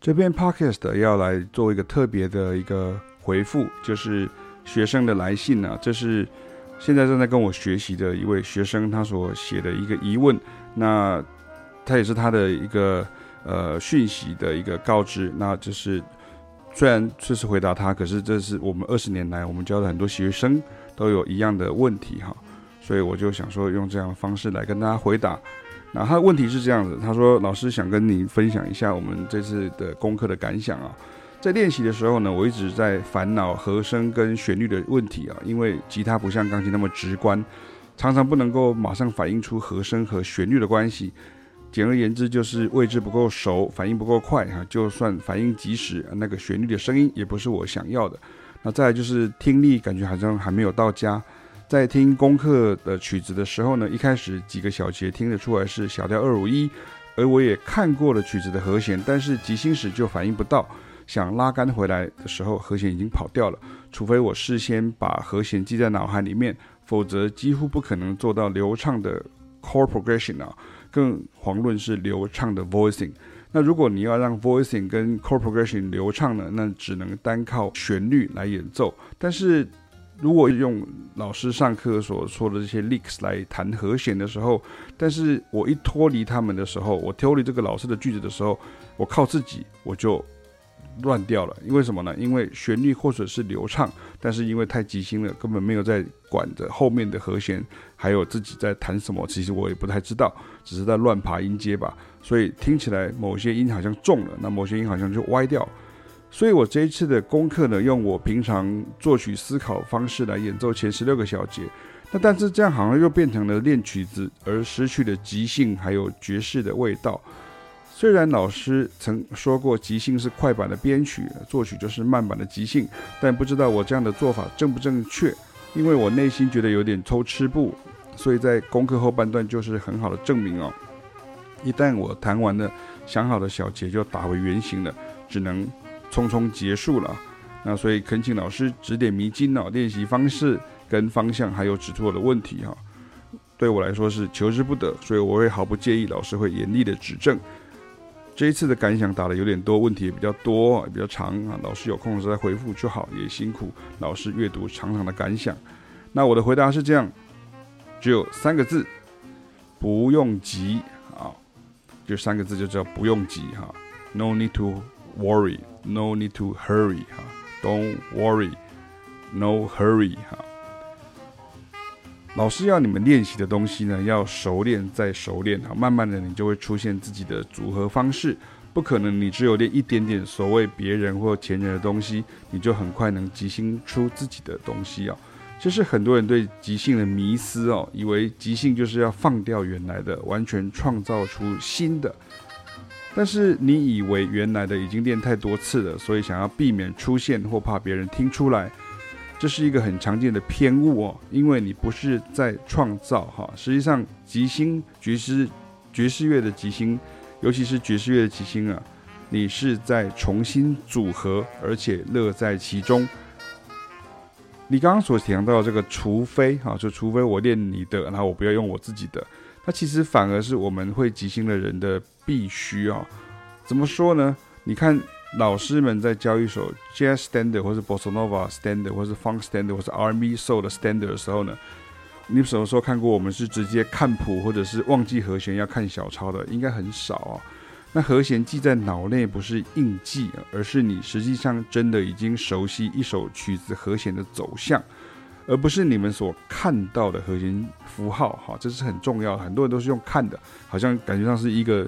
这边 podcast 要来做一个特别的一个回复，就是学生的来信呢、啊，这是现在正在跟我学习的一位学生他所写的一个疑问，那他也是他的一个呃讯息的一个告知，那就是虽然这是回答他，可是这是我们二十年来我们教的很多学生都有一样的问题哈，所以我就想说用这样的方式来跟大家回答。那他的问题是这样子，他说：“老师想跟您分享一下我们这次的功课的感想啊，在练习的时候呢，我一直在烦恼和声跟旋律的问题啊，因为吉他不像钢琴那么直观，常常不能够马上反映出和声和旋律的关系。简而言之，就是位置不够熟，反应不够快哈，就算反应及时，那个旋律的声音也不是我想要的。那再就是听力，感觉好像还没有到家。”在听功课的曲子的时候呢，一开始几个小节听得出来是小调二五一，而我也看过了曲子的和弦，但是即兴时就反应不到，想拉杆回来的时候，和弦已经跑掉了。除非我事先把和弦记在脑海里面，否则几乎不可能做到流畅的 chord progression 啊，更遑论是流畅的 voicing。那如果你要让 voicing 跟 chord progression 流畅呢，那只能单靠旋律来演奏，但是。如果用老师上课所说的这些 licks 来弹和弦的时候，但是我一脱离他们的时候，我脱离这个老师的句子的时候，我靠自己我就乱掉了。因为什么呢？因为旋律或者是流畅，但是因为太即兴了，根本没有在管着后面的和弦，还有自己在弹什么，其实我也不太知道，只是在乱爬音阶吧。所以听起来某些音好像重了，那某些音好像就歪掉。所以我这一次的功课呢，用我平常作曲思考方式来演奏前十六个小节。那但是这样好像又变成了练曲子，而失去了即兴还有爵士的味道。虽然老师曾说过即兴是快板的编曲，作曲就是慢板的即兴，但不知道我这样的做法正不正确。因为我内心觉得有点偷吃步，所以在功课后半段就是很好的证明哦。一旦我弹完了想好的小节，就打回原形了，只能。匆匆结束了，那所以恳请老师指点迷津哦，练习方式跟方向，还有指出我的问题哈。对我来说是求之不得，所以我会毫不介意老师会严厉的指正。这一次的感想打得有点多，问题也比较多，也比较长啊。老师有空的时候再回复就好，也辛苦老师阅读长长的感想。那我的回答是这样，只有三个字，不用急啊，就三个字就叫不用急哈，No need to worry。No need to hurry 哈，Don't worry, no hurry 哈。老师要你们练习的东西呢，要熟练再熟练哈，慢慢的你就会出现自己的组合方式。不可能你只有练一点点所谓别人或前人的东西，你就很快能即兴出自己的东西啊。这是很多人对即兴的迷思哦，以为即兴就是要放掉原来的，完全创造出新的。但是你以为原来的已经练太多次了，所以想要避免出现或怕别人听出来，这是一个很常见的偏误哦。因为你不是在创造哈，实际上即兴爵士爵士乐的即兴，尤其是爵士乐的即兴啊，你是在重新组合，而且乐在其中。你刚刚所提到的这个，除非哈，就除非我练你的，然后我不要用我自己的。它其实反而是我们会即兴的人的必须啊！怎么说呢？你看老师们在教一首 Jazz Standard 或是 Bossa Nova Standard 或是 Funk Standard 或是 R&B Soul 的 Standard 的时候呢，你什么时候看过我们是直接看谱或者是忘记和弦要看小抄的？应该很少啊。那和弦记在脑内不是硬记，而是你实际上真的已经熟悉一首曲子和弦的走向。而不是你们所看到的和弦符号，哈，这是很重要的。很多人都是用看的，好像感觉上是一个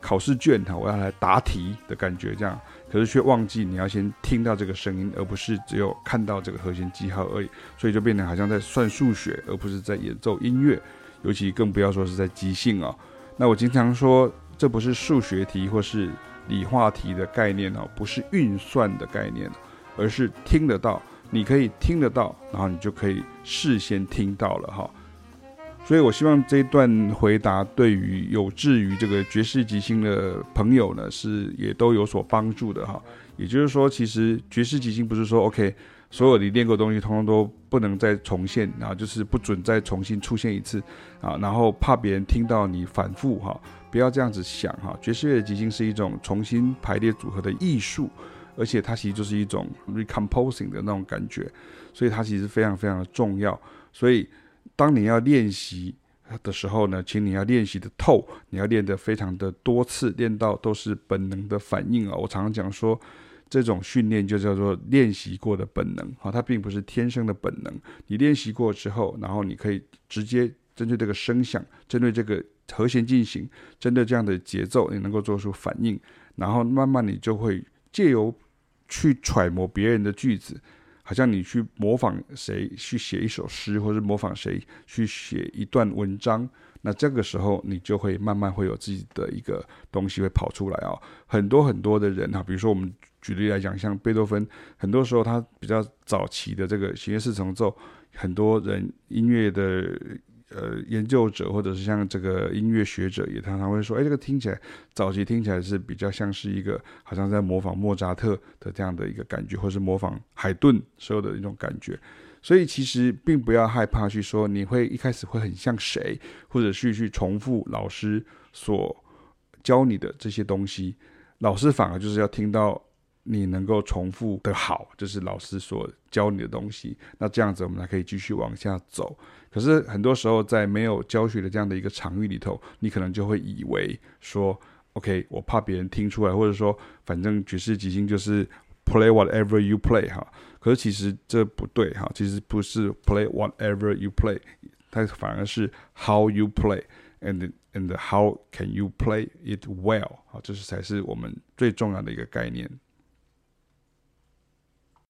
考试卷，哈，我要来答题的感觉这样。可是却忘记你要先听到这个声音，而不是只有看到这个和弦记号而已。所以就变得好像在算数学，而不是在演奏音乐。尤其更不要说是在即兴啊。那我经常说，这不是数学题或是理化题的概念哦，不是运算的概念，而是听得到。你可以听得到，然后你就可以事先听到了哈，所以我希望这一段回答对于有志于这个爵士即兴的朋友呢，是也都有所帮助的哈。也就是说，其实爵士即兴不是说 OK 所有你练过的东西，通通都不能再重现啊，就是不准再重新出现一次啊，然后怕别人听到你反复哈，不要这样子想哈。爵士乐的即兴是一种重新排列组合的艺术，而且它其实就是一种 recomposing 的那种感觉，所以它其实非常非常的重要。所以当你要练习的时候呢，请你要练习的透，你要练得非常的多次，练到都是本能的反应啊。我常常讲说。这种训练就叫做练习过的本能，哈，它并不是天生的本能。你练习过之后，然后你可以直接针对这个声响，针对这个和弦进行，针对这样的节奏，你能够做出反应，然后慢慢你就会借由去揣摩别人的句子，好像你去模仿谁去写一首诗，或者模仿谁去写一段文章。那这个时候，你就会慢慢会有自己的一个东西会跑出来啊。很多很多的人哈，比如说我们举例来讲，像贝多芬，很多时候他比较早期的这个弦乐四重奏，很多人音乐的呃研究者或者是像这个音乐学者也常常会说，哎，这个听起来早期听起来是比较像是一个好像在模仿莫扎特的这样的一个感觉，或是模仿海顿所有的一种感觉。所以其实并不要害怕去说你会一开始会很像谁，或者是去重复老师所教你的这些东西。老师反而就是要听到你能够重复的好，就是老师所教你的东西。那这样子我们才可以继续往下走。可是很多时候在没有教学的这样的一个场域里头，你可能就会以为说，OK，我怕别人听出来，或者说反正爵士即兴就是 play whatever you play 哈。可是其实这不对哈，其实不是 play whatever you play，它反而是 how you play and and how can you play it well 啊，这是才是我们最重要的一个概念。